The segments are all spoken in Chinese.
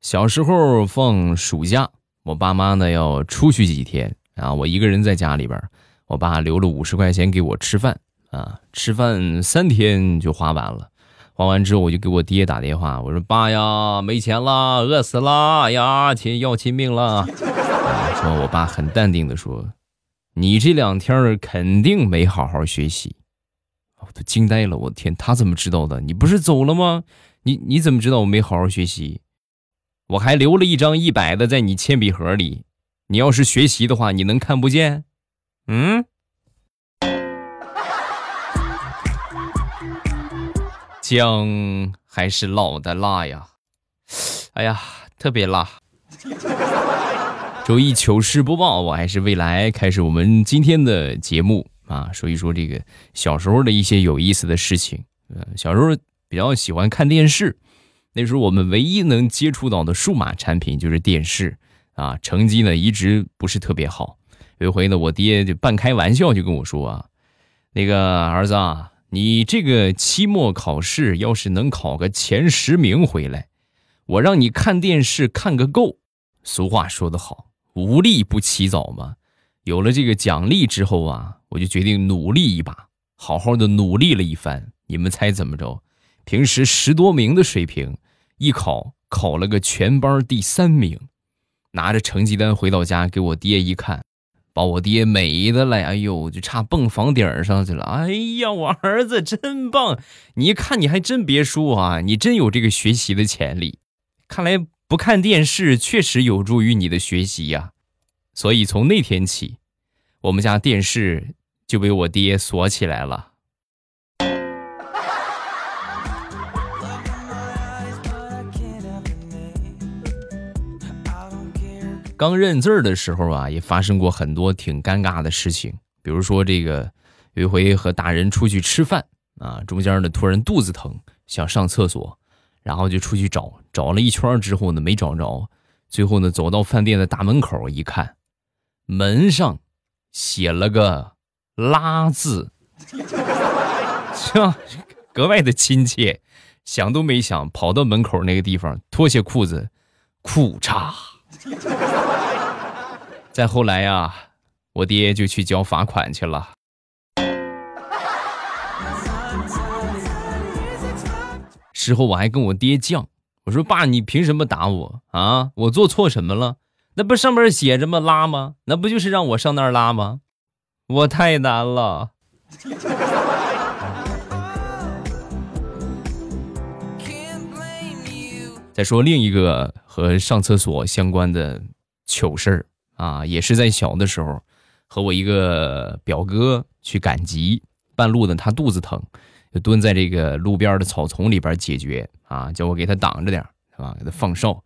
小时候放暑假，我爸妈呢要出去几天啊，我一个人在家里边，我爸留了五十块钱给我吃饭啊，吃饭三天就花完了，花完之后我就给我爹打电话，我说爸呀，没钱了，饿死了，哎呀，亲要亲命了。说我爸很淡定的说，你这两天肯定没好好学习，我都惊呆了，我的天，他怎么知道的？你不是走了吗？你你怎么知道我没好好学习？我还留了一张一百的在你铅笔盒里，你要是学习的话，你能看不见？嗯？姜还是老的辣呀！哎呀，特别辣。周一糗事播报，我还是未来开始我们今天的节目啊，说一说这个小时候的一些有意思的事情。呃，小时候比较喜欢看电视。那时候我们唯一能接触到的数码产品就是电视啊，成绩呢一直不是特别好。有一回呢，我爹就半开玩笑就跟我说啊：“那个儿子啊，你这个期末考试要是能考个前十名回来，我让你看电视看个够。”俗话说得好，无利不起早嘛。有了这个奖励之后啊，我就决定努力一把，好好的努力了一番。你们猜怎么着？平时十多名的水平，一考考了个全班第三名，拿着成绩单回到家给我爹一看，把我爹美的嘞，哎呦，就差蹦房顶上去了。哎呀，我儿子真棒！你一看你还真别说啊，你真有这个学习的潜力。看来不看电视确实有助于你的学习呀。所以从那天起，我们家电视就被我爹锁起来了。刚认字儿的时候啊，也发生过很多挺尴尬的事情。比如说，这个有一回和大人出去吃饭啊，中间呢突然肚子疼，想上厕所，然后就出去找，找了一圈之后呢没找着，最后呢走到饭店的大门口一看，门上写了个“拉”字，这格外的亲切。想都没想，跑到门口那个地方脱下裤子，裤衩。再后来呀，我爹就去交罚款去了。事后我还跟我爹犟，我说：“爸，你凭什么打我啊？我做错什么了？那不上面写着吗？拉吗？那不就是让我上那儿拉吗？我太难了。”再说另一个和上厕所相关的糗事儿啊，也是在小的时候，和我一个表哥去赶集，半路呢他肚子疼，就蹲在这个路边的草丛里边解决啊，叫我给他挡着点是吧？给他放哨。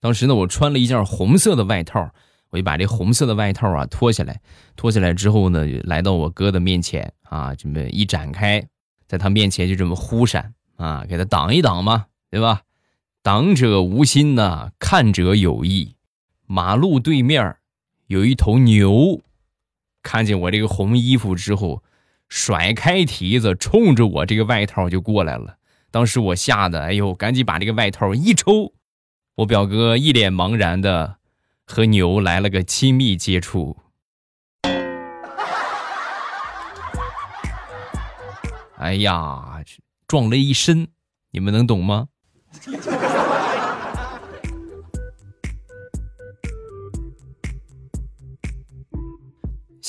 当时呢，我穿了一件红色的外套，我就把这红色的外套啊脱下来，脱下来之后呢，来到我哥的面前啊，这么一展开，在他面前就这么忽闪啊，给他挡一挡嘛，对吧？挡者无心呐，看者有意。马路对面有一头牛，看见我这个红衣服之后，甩开蹄子，冲着我这个外套就过来了。当时我吓得，哎呦，赶紧把这个外套一抽。我表哥一脸茫然的和牛来了个亲密接触。哎呀，撞了一身，你们能懂吗？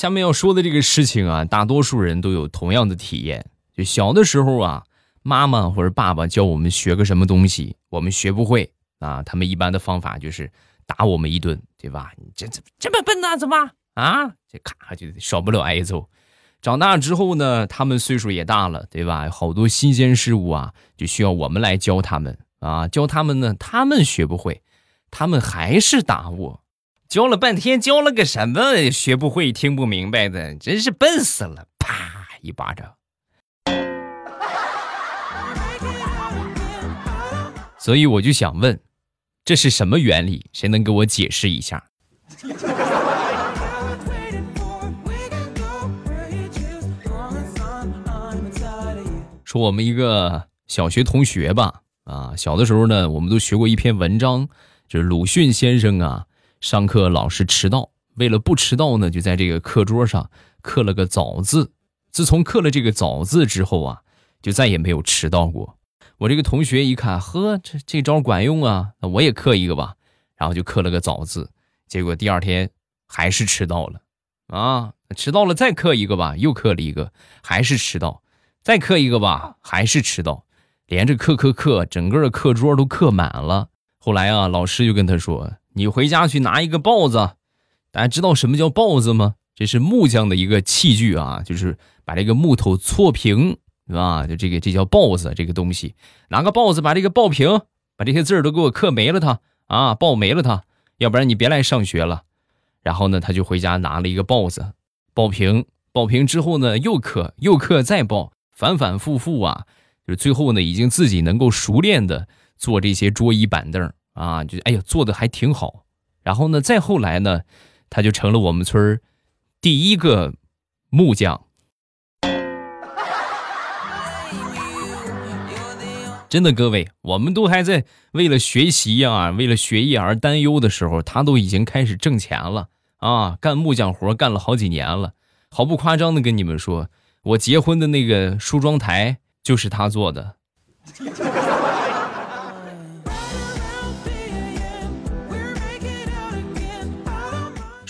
下面要说的这个事情啊，大多数人都有同样的体验。就小的时候啊，妈妈或者爸爸教我们学个什么东西，我们学不会啊，他们一般的方法就是打我们一顿，对吧？你这这这么笨呢？怎么啊？这咔就少不了挨揍。长大之后呢，他们岁数也大了，对吧？好多新鲜事物啊，就需要我们来教他们啊，教他们呢，他们学不会，他们还是打我。教了半天，教了个什么？学不会，听不明白的，真是笨死了！啪一巴掌。所以我就想问，这是什么原理？谁能给我解释一下？说我们一个小学同学吧，啊，小的时候呢，我们都学过一篇文章。就是鲁迅先生啊，上课老是迟到，为了不迟到呢，就在这个课桌上刻了个早字。自从刻了这个早字之后啊，就再也没有迟到过。我这个同学一看，呵，这这招管用啊，那我也刻一个吧。然后就刻了个早字，结果第二天还是迟到了啊！迟到了再刻一个吧，又刻了一个，还是迟到，再刻一个吧，还是迟到，连着刻刻刻，整个课桌都刻满了。后来啊，老师就跟他说：“你回家去拿一个刨子。”大家知道什么叫刨子吗？这是木匠的一个器具啊，就是把这个木头搓平，啊？就这个这叫刨子，这个东西，拿个刨子把这个刨平，把这些字儿都给我刻没了，它啊，刨没了它，要不然你别来上学了。然后呢，他就回家拿了一个刨子，刨平，刨平之后呢，又刻，又刻，再刨，反反复复啊，就是最后呢，已经自己能够熟练的做这些桌椅板凳啊，就哎呀，做的还挺好。然后呢，再后来呢，他就成了我们村儿。第一个木匠，真的，各位，我们都还在为了学习啊，为了学业而担忧的时候，他都已经开始挣钱了啊！干木匠活干了好几年了，毫不夸张的跟你们说，我结婚的那个梳妆台就是他做的。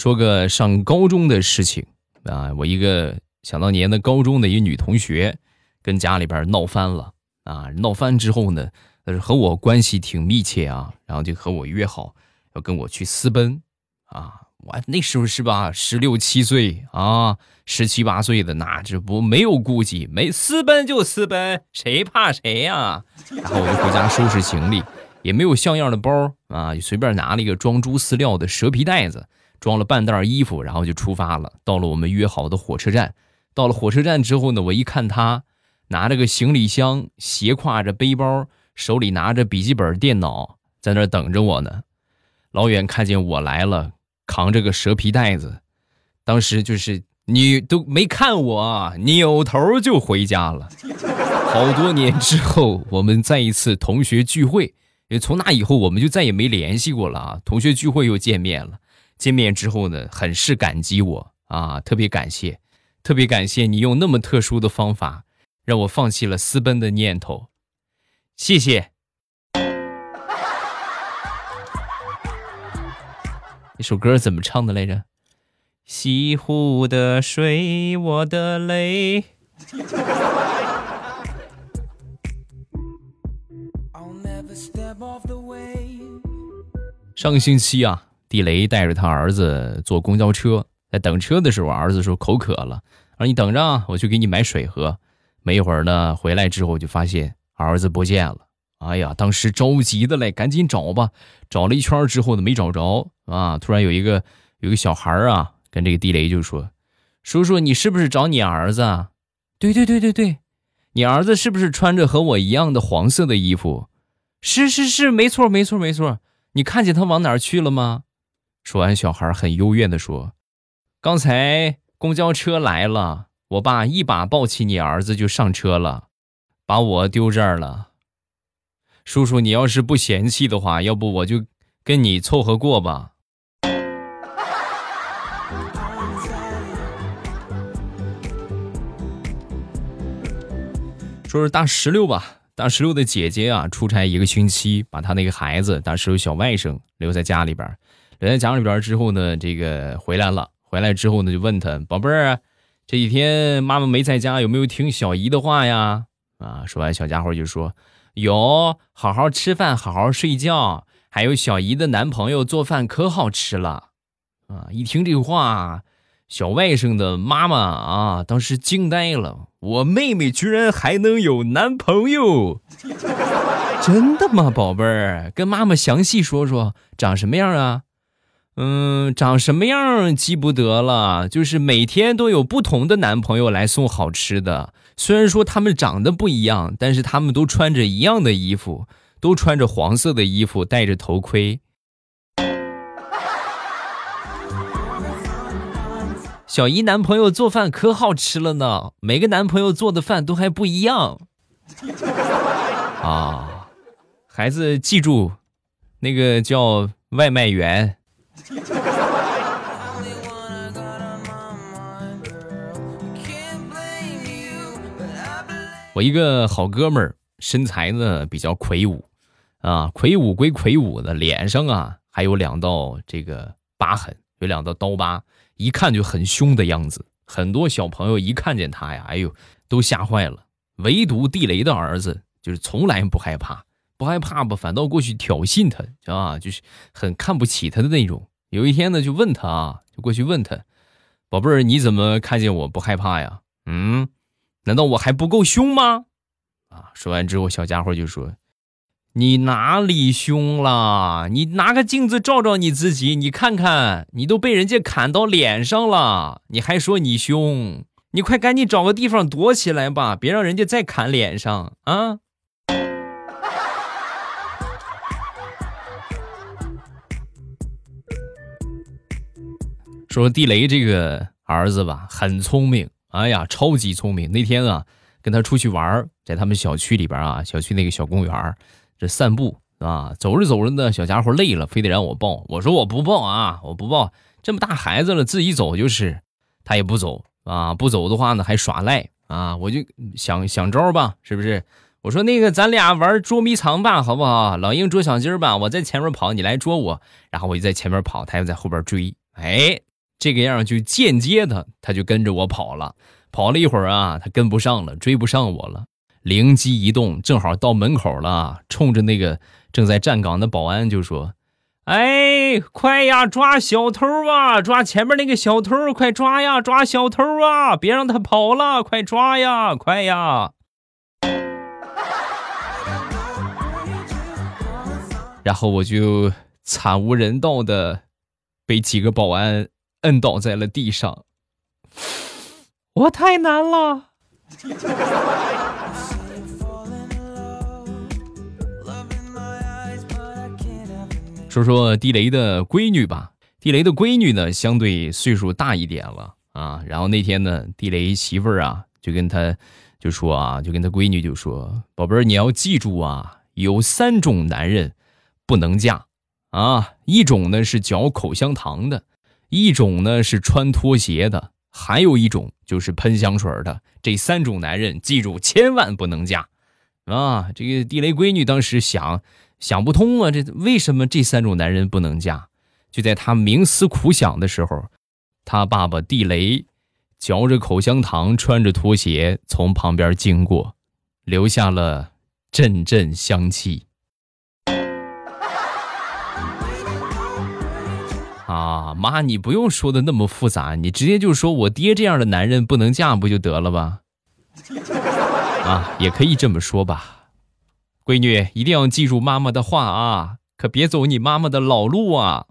说个上高中的事情啊，我一个想当年的高中的一女同学，跟家里边闹翻了啊！闹翻之后呢，是和我关系挺密切啊，然后就和我约好要跟我去私奔啊！我那时候是吧，十六七岁啊，十七八岁的那这不没有顾忌，没私奔就私奔，谁怕谁呀？然后我就回家收拾行李，也没有像样的包啊，就随便拿了一个装猪饲料的蛇皮袋子。装了半袋衣服，然后就出发了。到了我们约好的火车站，到了火车站之后呢，我一看他拿着个行李箱，斜挎着背包，手里拿着笔记本电脑，在那等着我呢。老远看见我来了，扛着个蛇皮袋子，当时就是你都没看我，扭头就回家了。好多年之后，我们再一次同学聚会，从那以后我们就再也没联系过了啊。同学聚会又见面了。见面之后呢，很是感激我啊，特别感谢，特别感谢你用那么特殊的方法，让我放弃了私奔的念头，谢谢。那首歌怎么唱的来着？西湖的水，我的泪。上个星期啊。地雷带着他儿子坐公交车，在等车的时候，儿子说口渴了，说你等着，我去给你买水喝。没一会儿呢，回来之后就发现儿子不见了。哎呀，当时着急的嘞，赶紧找吧。找了一圈之后呢，没找着啊。突然有一个有个小孩啊，跟这个地雷就说：“叔叔，你是不是找你儿子？”“啊？”“对对对对对，你儿子是不是穿着和我一样的黄色的衣服？”“是是是，没错没错没错。你看见他往哪儿去了吗？”说完，小孩很幽怨地说：“刚才公交车来了，我爸一把抱起你儿子就上车了，把我丢这儿了。叔叔，你要是不嫌弃的话，要不我就跟你凑合过吧。”说是大石榴吧，大石榴的姐姐啊，出差一个星期，把她那个孩子大石榴小外甥留在家里边。留在家里边之后呢，这个回来了。回来之后呢，就问他宝贝儿，这几天妈妈没在家，有没有听小姨的话呀？啊，说完，小家伙就说有，好好吃饭，好好睡觉，还有小姨的男朋友做饭可好吃了。啊，一听这话，小外甥的妈妈啊，当时惊呆了，我妹妹居然还能有男朋友？真的吗，宝贝儿？跟妈妈详细说说，长什么样啊？嗯，长什么样记不得了，就是每天都有不同的男朋友来送好吃的。虽然说他们长得不一样，但是他们都穿着一样的衣服，都穿着黄色的衣服，戴着头盔。小姨男朋友做饭可好吃了呢，每个男朋友做的饭都还不一样。啊，孩子记住。那个叫外卖员。我一个好哥们儿，身材呢比较魁梧，啊，魁梧归魁梧的，脸上啊还有两道这个疤痕，有两道刀疤，一看就很凶的样子。很多小朋友一看见他呀，哎呦，都吓坏了。唯独地雷的儿子就是从来不害怕，不害怕吧，反倒过去挑衅他，啊，就是很看不起他的那种。有一天呢，就问他啊，就过去问他，宝贝儿，你怎么看见我不害怕呀？嗯。难道我还不够凶吗？啊！说完之后，小家伙就说：“你哪里凶了？你拿个镜子照照你自己，你看看，你都被人家砍到脸上了，你还说你凶？你快赶紧找个地方躲起来吧，别让人家再砍脸上啊！”说地雷这个儿子吧，很聪明。哎呀，超级聪明！那天啊，跟他出去玩，在他们小区里边啊，小区那个小公园这散步啊，走着走着呢，小家伙累了，非得让我抱。我说我不抱啊，我不抱。这么大孩子了，自己走就是。他也不走啊，不走的话呢，还耍赖啊。我就想想招吧，是不是？我说那个，咱俩玩捉迷藏吧，好不好？老鹰捉小鸡儿吧，我在前面跑，你来捉我，然后我就在前面跑，他又在后边追。哎。这个样就间接的，他就跟着我跑了。跑了一会儿啊，他跟不上了，追不上我了。灵机一动，正好到门口了，冲着那个正在站岗的保安就说：“哎，快呀，抓小偷啊！抓前面那个小偷，快抓呀！抓小偷啊！别让他跑了，快抓呀！快呀！”然后我就惨无人道的被几个保安。摁倒在了地上，我太难了。说说地雷的闺女吧，地雷的闺女呢，相对岁数大一点了啊。然后那天呢，地雷媳妇儿啊，就跟他就说啊，就跟他闺女就说：“宝贝儿，你要记住啊，有三种男人不能嫁啊，一种呢是嚼口香糖的。”一种呢是穿拖鞋的，还有一种就是喷香水的。这三种男人，记住千万不能嫁，啊！这个地雷闺女当时想想不通啊，这为什么这三种男人不能嫁？就在她冥思苦想的时候，她爸爸地雷嚼着口香糖，穿着拖鞋从旁边经过，留下了阵阵香气。啊妈，你不用说的那么复杂，你直接就说我爹这样的男人不能嫁，不就得了吧？啊，也可以这么说吧。闺女一定要记住妈妈的话啊，可别走你妈妈的老路啊。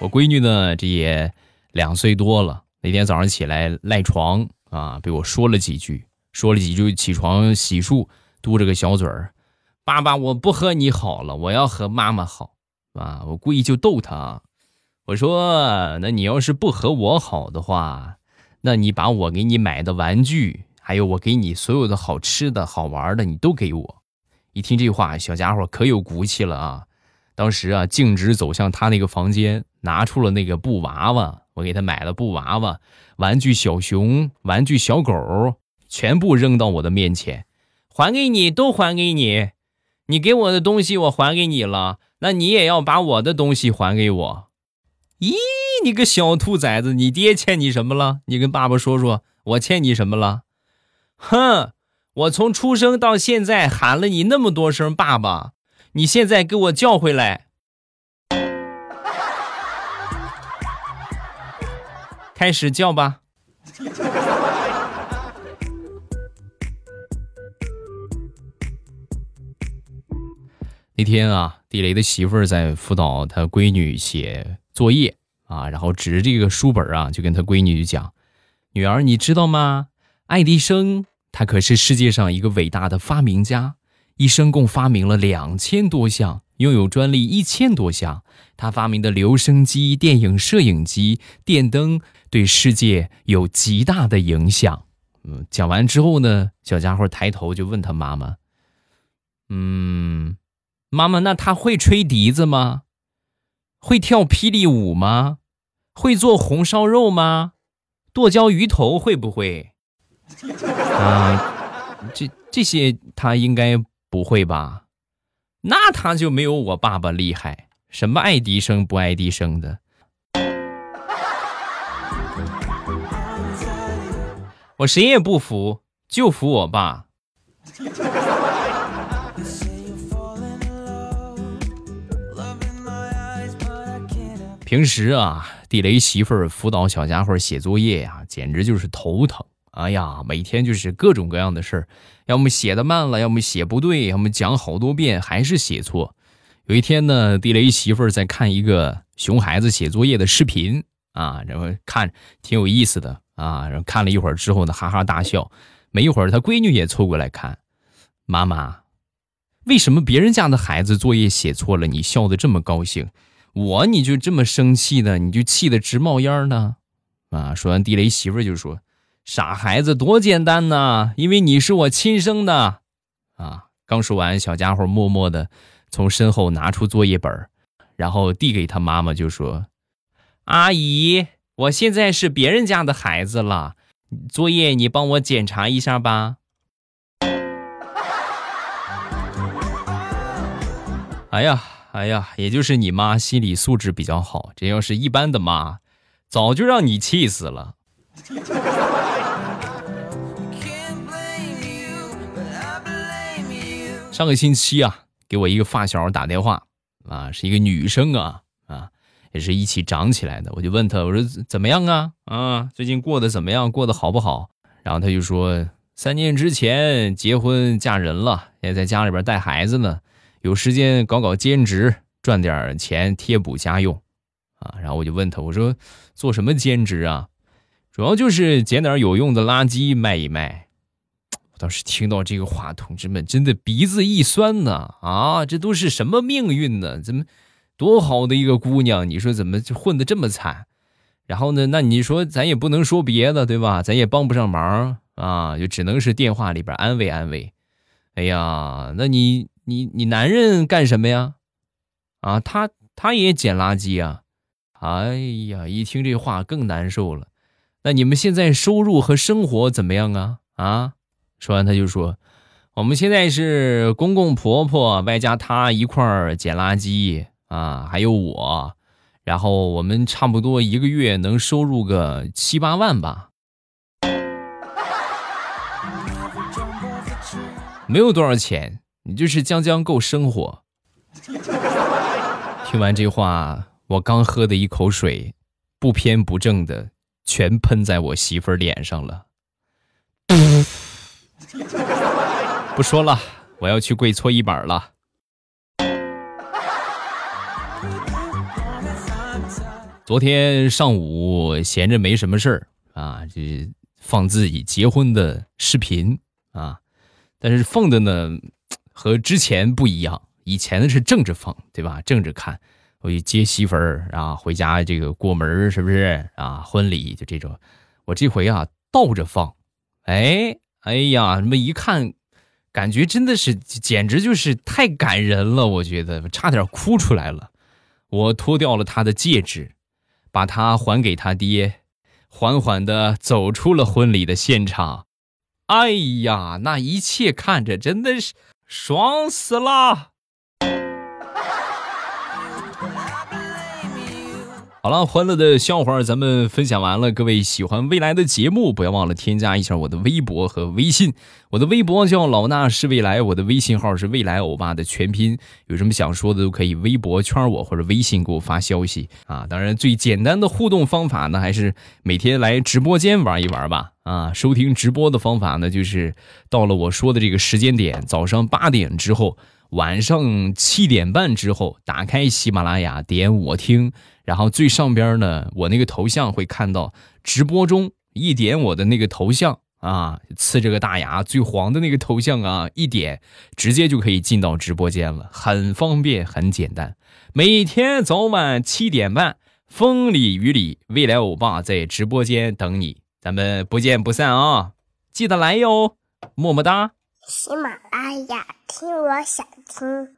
我闺女呢，这也两岁多了。那天早上起来赖床啊，被我说了几句，说了几句起床洗漱。嘟着个小嘴儿，爸爸，我不和你好了，我要和妈妈好，啊！我故意就逗他，我说，那你要是不和我好的话，那你把我给你买的玩具，还有我给你所有的好吃的好玩的，你都给我。一听这话，小家伙可有骨气了啊！当时啊，径直走向他那个房间，拿出了那个布娃娃，我给他买了布娃娃、玩具小熊、玩具小狗，全部扔到我的面前。还给你，都还给你。你给我的东西我还给你了，那你也要把我的东西还给我。咦，你个小兔崽子，你爹欠你什么了？你跟爸爸说说，我欠你什么了？哼，我从出生到现在喊了你那么多声爸爸，你现在给我叫回来。开始叫吧。那天啊，地雷的媳妇儿在辅导他闺女写作业啊，然后指着这个书本啊，就跟他闺女就讲：“女儿，你知道吗？爱迪生他可是世界上一个伟大的发明家，一生共发明了两千多项，拥有专利一千多项。他发明的留声机、电影摄影机、电灯，对世界有极大的影响。”嗯，讲完之后呢，小家伙抬头就问他妈妈：“嗯，妈妈，那他会吹笛子吗？会跳霹雳舞吗？会做红烧肉吗？剁椒鱼头会不会？啊，这这些他应该不会吧？那他就没有我爸爸厉害，什么爱迪生不爱迪生的。”我谁也不服，就服我爸。平时啊，地雷媳妇儿辅导小家伙写作业呀，简直就是头疼。哎呀，每天就是各种各样的事儿，要么写的慢了，要么写不对，要么讲好多遍还是写错。有一天呢，地雷媳妇儿在看一个熊孩子写作业的视频啊，然后看挺有意思的。啊，然后看了一会儿之后呢，哈哈大笑。没一会儿，他闺女也凑过来看，妈妈，为什么别人家的孩子作业写错了，你笑得这么高兴，我你就这么生气呢？你就气得直冒烟呢？啊！说完，地雷媳妇就说：“傻孩子，多简单呐，因为你是我亲生的。”啊！刚说完，小家伙默默的从身后拿出作业本，然后递给他妈妈，就说：“阿姨。”我现在是别人家的孩子了，作业你帮我检查一下吧。哎呀，哎呀，也就是你妈心理素质比较好，这要是一般的妈，早就让你气死了。上个星期啊，给我一个发小打电话啊，是一个女生啊。啊也是一起长起来的，我就问他，我说怎么样啊？啊，最近过得怎么样？过得好不好？然后他就说，三年之前结婚嫁人了，也在家里边带孩子呢，有时间搞搞兼职，赚点钱贴补家用，啊。然后我就问他，我说做什么兼职啊？主要就是捡点有用的垃圾卖一卖。我当时听到这个话，同志们真的鼻子一酸呐！啊，这都是什么命运呢？怎么？多好的一个姑娘，你说怎么就混得这么惨？然后呢，那你说咱也不能说别的，对吧？咱也帮不上忙啊，就只能是电话里边安慰安慰。哎呀，那你你你男人干什么呀？啊，他他也捡垃圾啊。哎呀，一听这话更难受了。那你们现在收入和生活怎么样啊？啊？说完他就说，我们现在是公公婆婆外加他一块儿捡垃圾。啊，还有我，然后我们差不多一个月能收入个七八万吧，没有多少钱，你就是将将够生活。听完这话，我刚喝的一口水，不偏不正的全喷在我媳妇儿脸上了。不说了，我要去跪搓衣板了。昨天上午闲着没什么事儿啊，就放自己结婚的视频啊，但是放的呢和之前不一样，以前的是正着放，对吧？正着看，我去接媳妇儿啊，回家这个过门是不是啊？婚礼就这种，我这回啊倒着放，哎哎呀，什么一看，感觉真的是简直就是太感人了，我觉得差点哭出来了。我脱掉了他的戒指。把它还给他爹，缓缓的走出了婚礼的现场。哎呀，那一切看着真的是爽死啦。好了，欢乐的笑话咱们分享完了。各位喜欢未来的节目，不要忘了添加一下我的微博和微信。我的微博叫老衲是未来，我的微信号是未来欧巴的全拼。有什么想说的都可以微博圈我或者微信给我发消息啊。当然，最简单的互动方法呢，还是每天来直播间玩一玩吧。啊，收听直播的方法呢，就是到了我说的这个时间点，早上八点之后，晚上七点半之后，打开喜马拉雅，点我听。然后最上边呢，我那个头像会看到直播中，一点我的那个头像啊，呲着个大牙最黄的那个头像啊，一点直接就可以进到直播间了，很方便，很简单。每天早晚七点半，风里雨里，未来欧巴在直播间等你，咱们不见不散啊！记得来哟，么么哒。喜马拉雅，听我想听。